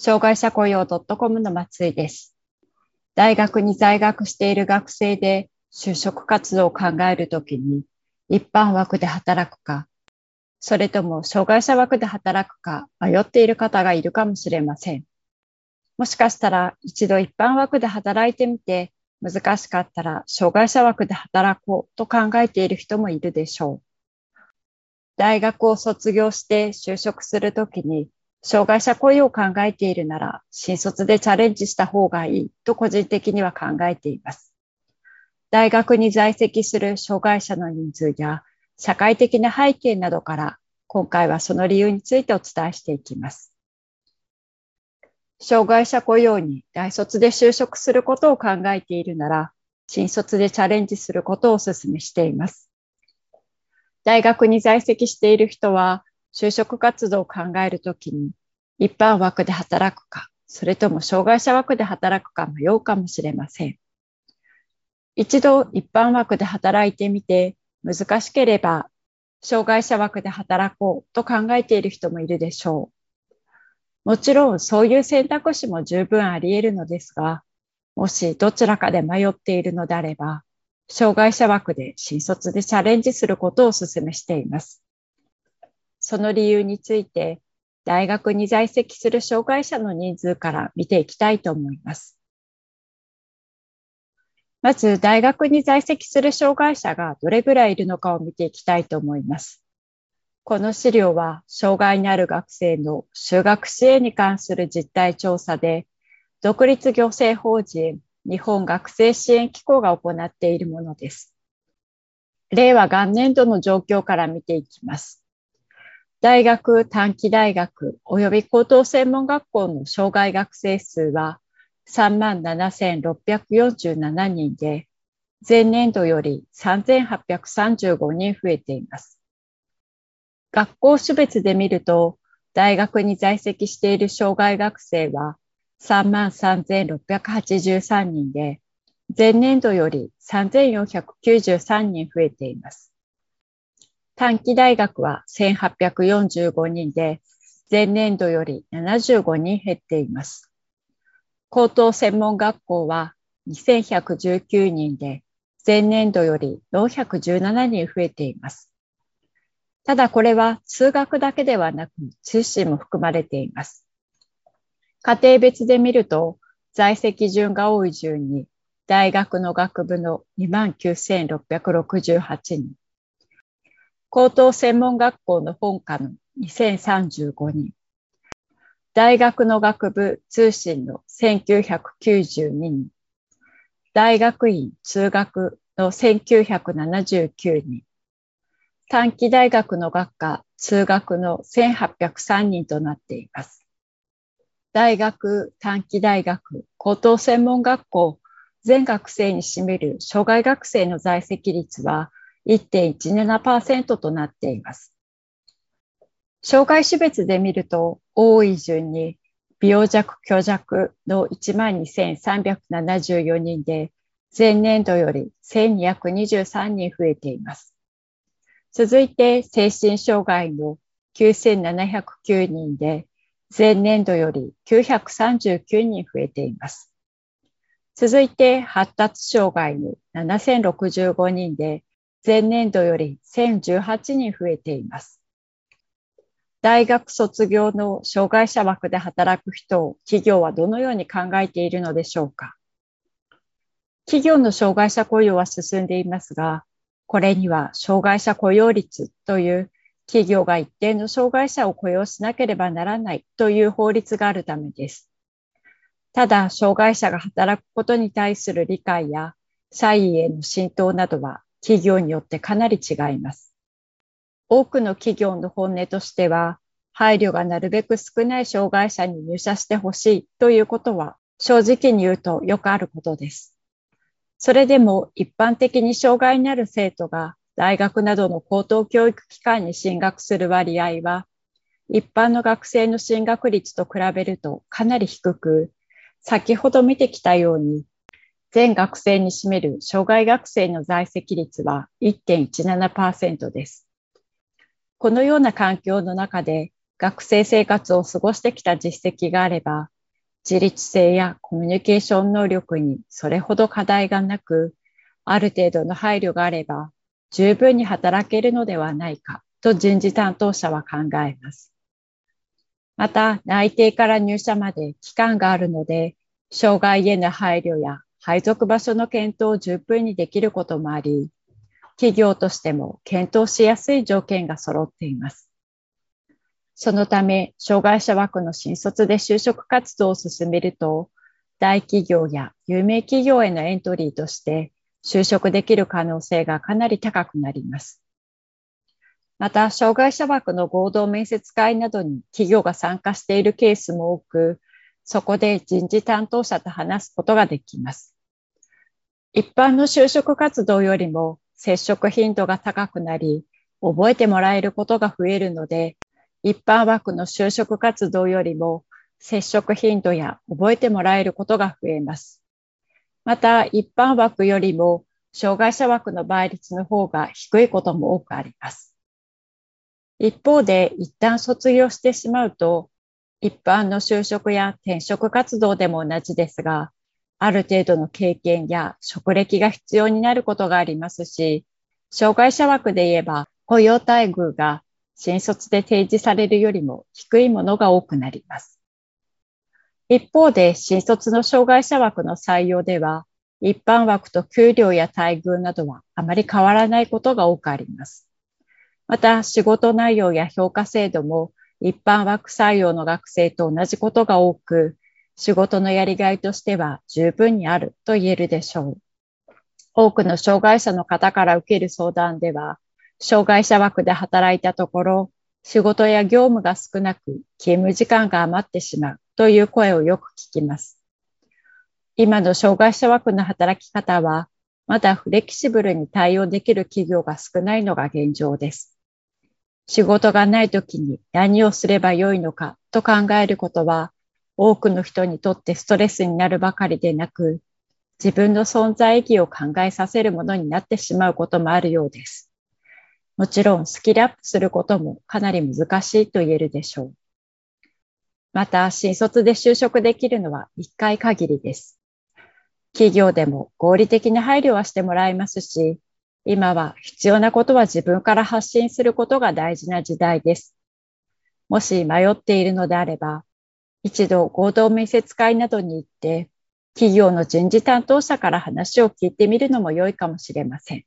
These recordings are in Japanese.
障害者雇用 .com の松井です。大学に在学している学生で就職活動を考えるときに一般枠で働くか、それとも障害者枠で働くか迷っている方がいるかもしれません。もしかしたら一度一般枠で働いてみて難しかったら障害者枠で働こうと考えている人もいるでしょう。大学を卒業して就職するときに障害者雇用を考えているなら、新卒でチャレンジした方がいいと個人的には考えています。大学に在籍する障害者の人数や社会的な背景などから、今回はその理由についてお伝えしていきます。障害者雇用に大卒で就職することを考えているなら、新卒でチャレンジすることをお勧めしています。大学に在籍している人は、就職活動を考えるときに、一般枠で働くか、それとも障害者枠で働くか迷うかもしれません。一度一般枠で働いてみて、難しければ、障害者枠で働こうと考えている人もいるでしょう。もちろんそういう選択肢も十分あり得るのですが、もしどちらかで迷っているのであれば、障害者枠で新卒でチャレンジすることをお勧めしています。その理由について、大学に在籍する障害者の人数から見ていきたいと思います。まず、大学に在籍する障害者がどれぐらいいるのかを見ていきたいと思います。この資料は、障害のある学生の就学支援に関する実態調査で、独立行政法人日本学生支援機構が行っているものです。令和元年度の状況から見ていきます。大学、短期大学及び高等専門学校の障害学生数は37,647人で、前年度より3,835人増えています。学校種別で見ると、大学に在籍している障害学生は33,683人で、前年度より3,493人増えています。短期大学は1845人で、前年度より75人減っています。高等専門学校は2119人で、前年度より417人増えています。ただこれは通学だけではなく通信も含まれています。家庭別で見ると、在籍順が多い順に、大学の学部の29,668人、高等専門学校の本科の2035人、大学の学部通信の1992人、大学院通学の1979人、短期大学の学科通学の1803人となっています。大学、短期大学、高等専門学校、全学生に占める障害学生の在籍率は1.17%となっています。障害種別で見ると、多い順に、病弱虚弱の12,374人で、前年度より1223人増えています。続いて、精神障害の9709人で、前年度より939人増えています。続いて、発達障害の7065人で、前年度より1018人増えています。大学卒業の障害者枠で働く人を企業はどのように考えているのでしょうか企業の障害者雇用は進んでいますが、これには障害者雇用率という企業が一定の障害者を雇用しなければならないという法律があるためです。ただ、障害者が働くことに対する理解や社員への浸透などは企業によってかなり違います。多くの企業の本音としては、配慮がなるべく少ない障害者に入社してほしいということは正直に言うとよくあることです。それでも一般的に障害にある生徒が大学などの高等教育機関に進学する割合は、一般の学生の進学率と比べるとかなり低く、先ほど見てきたように、全学生に占める障害学生の在籍率は1.17%です。このような環境の中で学生生活を過ごしてきた実績があれば、自立性やコミュニケーション能力にそれほど課題がなく、ある程度の配慮があれば、十分に働けるのではないかと人事担当者は考えます。また、内定から入社まで期間があるので、障害への配慮や配属場所の検討を十分にできることもあり、企業としても検討しやすい条件が揃っています。そのため、障害者枠の新卒で就職活動を進めると、大企業や有名企業へのエントリーとして就職できる可能性がかなり高くなります。また、障害者枠の合同面接会などに企業が参加しているケースも多く、そこで人事担当者と話すことができます。一般の就職活動よりも接触頻度が高くなり、覚えてもらえることが増えるので、一般枠の就職活動よりも接触頻度や覚えてもらえることが増えます。また、一般枠よりも障害者枠の倍率の方が低いことも多くあります。一方で、一旦卒業してしまうと、一般の就職や転職活動でも同じですが、ある程度の経験や職歴が必要になることがありますし、障害者枠で言えば雇用待遇が新卒で提示されるよりも低いものが多くなります。一方で、新卒の障害者枠の採用では、一般枠と給料や待遇などはあまり変わらないことが多くあります。また、仕事内容や評価制度も一般枠採用の学生と同じことが多く、仕事のやりがいとしては十分にあると言えるでしょう。多くの障害者の方から受ける相談では、障害者枠で働いたところ、仕事や業務が少なく勤務時間が余ってしまうという声をよく聞きます。今の障害者枠の働き方は、まだフレキシブルに対応できる企業が少ないのが現状です。仕事がない時に何をすればよいのかと考えることは、多くの人にとってストレスになるばかりでなく、自分の存在意義を考えさせるものになってしまうこともあるようです。もちろんスキルアップすることもかなり難しいと言えるでしょう。また、新卒で就職できるのは1回限りです。企業でも合理的な配慮はしてもらえますし、今は必要なことは自分から発信することが大事な時代です。もし迷っているのであれば、一度合同面接会などに行って、企業の人事担当者から話を聞いてみるのも良いかもしれません。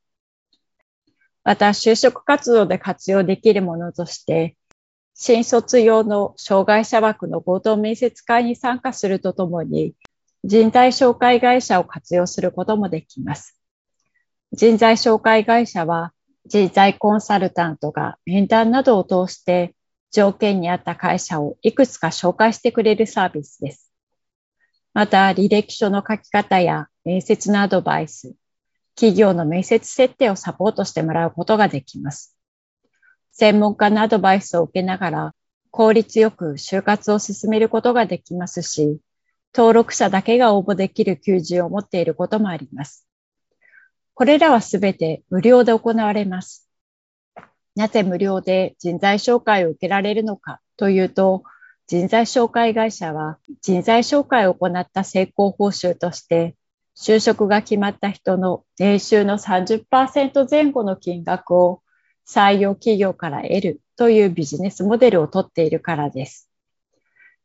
また、就職活動で活用できるものとして、新卒用の障害者枠の合同面接会に参加するとともに、人材紹介会社を活用することもできます。人材紹介会社は、人材コンサルタントが面談などを通して条件に合った会社をいくつか紹介してくれるサービスです。また、履歴書の書き方や面接のアドバイス、企業の面接設定をサポートしてもらうことができます。専門家のアドバイスを受けながら効率よく就活を進めることができますし、登録者だけが応募できる求人を持っていることもあります。これらはすべて無料で行われます。なぜ無料で人材紹介を受けられるのかというと、人材紹介会社は人材紹介を行った成功報酬として就職が決まった人の年収の30%前後の金額を採用企業から得るというビジネスモデルをとっているからです。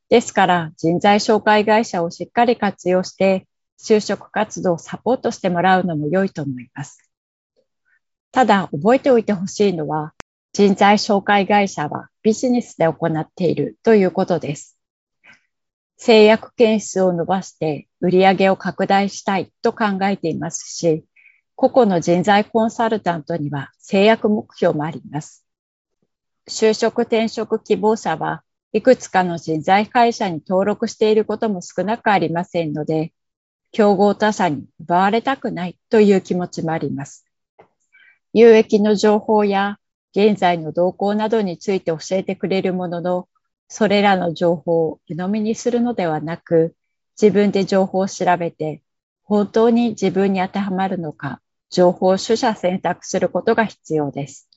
ですから人材紹介会社をしっかり活用して就職活動をサポートしてもらうのも良いと思います。ただ覚えておいてほしいのは人材紹介会社はビジネスで行っているということです。制約件数を伸ばして売り上げを拡大したいと考えていますし、個々の人材コンサルタントには制約目標もあります。就職転職希望者はいくつかの人材会社に登録していることも少なくありませんので、競合他社に奪われたくないという気持ちもあります。有益の情報や現在の動向などについて教えてくれるものの、それらの情報を鵜呑みにするのではなく、自分で情報を調べて、本当に自分に当てはまるのか、情報を取捨選択することが必要です。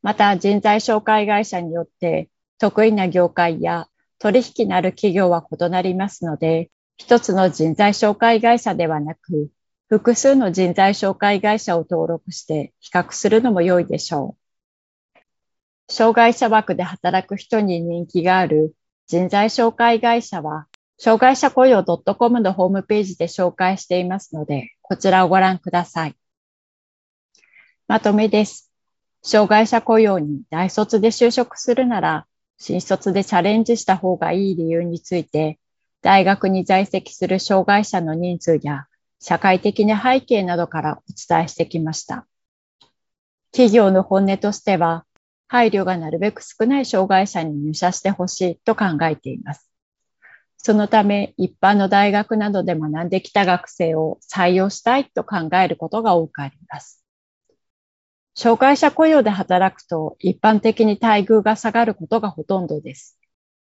また、人材紹介会社によって得意な業界や取引のある企業は異なりますので、一つの人材紹介会社ではなく、複数の人材紹介会社を登録して比較するのも良いでしょう。障害者枠で働く人に人気がある人材紹介会社は、障害者雇用 .com のホームページで紹介していますので、こちらをご覧ください。まとめです。障害者雇用に大卒で就職するなら、新卒でチャレンジした方がいい理由について、大学に在籍する障害者の人数や社会的な背景などからお伝えしてきました。企業の本音としては、配慮がなるべく少ない障害者に入社してほしいと考えています。そのため、一般の大学などで学んできた学生を採用したいと考えることが多くあります。障害者雇用で働くと一般的に待遇が下がることがほとんどです。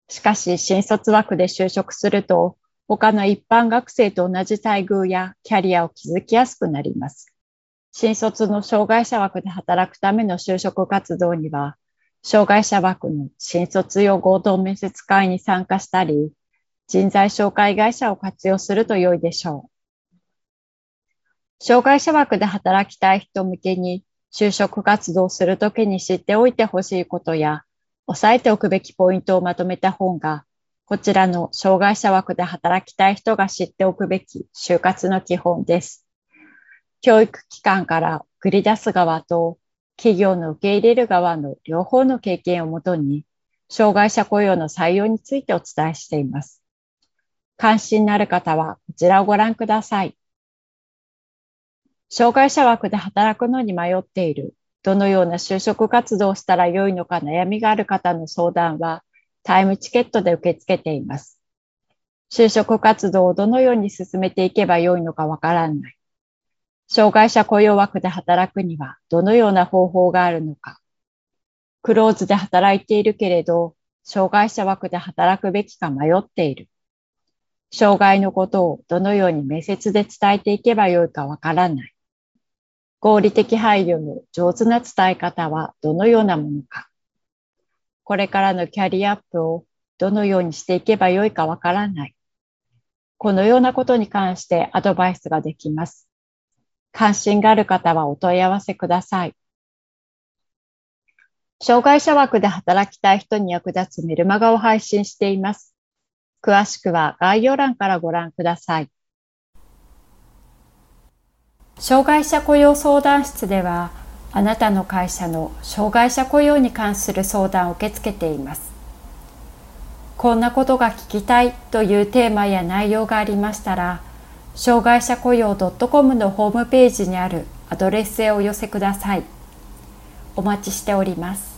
しかし、新卒枠で就職すると、他の一般学生と同じ待遇やキャリアを築きやすくなります。新卒の障害者枠で働くための就職活動には、障害者枠の新卒用合同面接会に参加したり、人材紹介会社を活用すると良いでしょう。障害者枠で働きたい人向けに就職活動するときに知っておいてほしいことや、押さえておくべきポイントをまとめた本が、こちらの障害者枠で働きたい人が知っておくべき就活の基本です。教育機関から繰り出す側と企業の受け入れる側の両方の経験をもとに、障害者雇用の採用についてお伝えしています。関心のある方はこちらをご覧ください。障害者枠で働くのに迷っている、どのような就職活動をしたらよいのか悩みがある方の相談は、タイムチケットで受け付けています。就職活動をどのように進めていけばよいのかわからない。障害者雇用枠で働くにはどのような方法があるのか。クローズで働いているけれど、障害者枠で働くべきか迷っている。障害のことをどのように面接で伝えていけばよいかわからない。合理的配慮の上手な伝え方はどのようなものか。これからのキャリアアップをどのようにしていけばよいかわからない。このようなことに関してアドバイスができます。関心がある方はお問い合わせください。障害者枠で働きたい人に役立つメルマガを配信しています。詳しくは概要欄からご覧ください。障害者雇用相談室ではあなたの会社の障害者雇用に関する相談を受け付けていますこんなことが聞きたいというテーマや内容がありましたら障害者雇用 .com のホームページにあるアドレスへお寄せください。お待ちしております。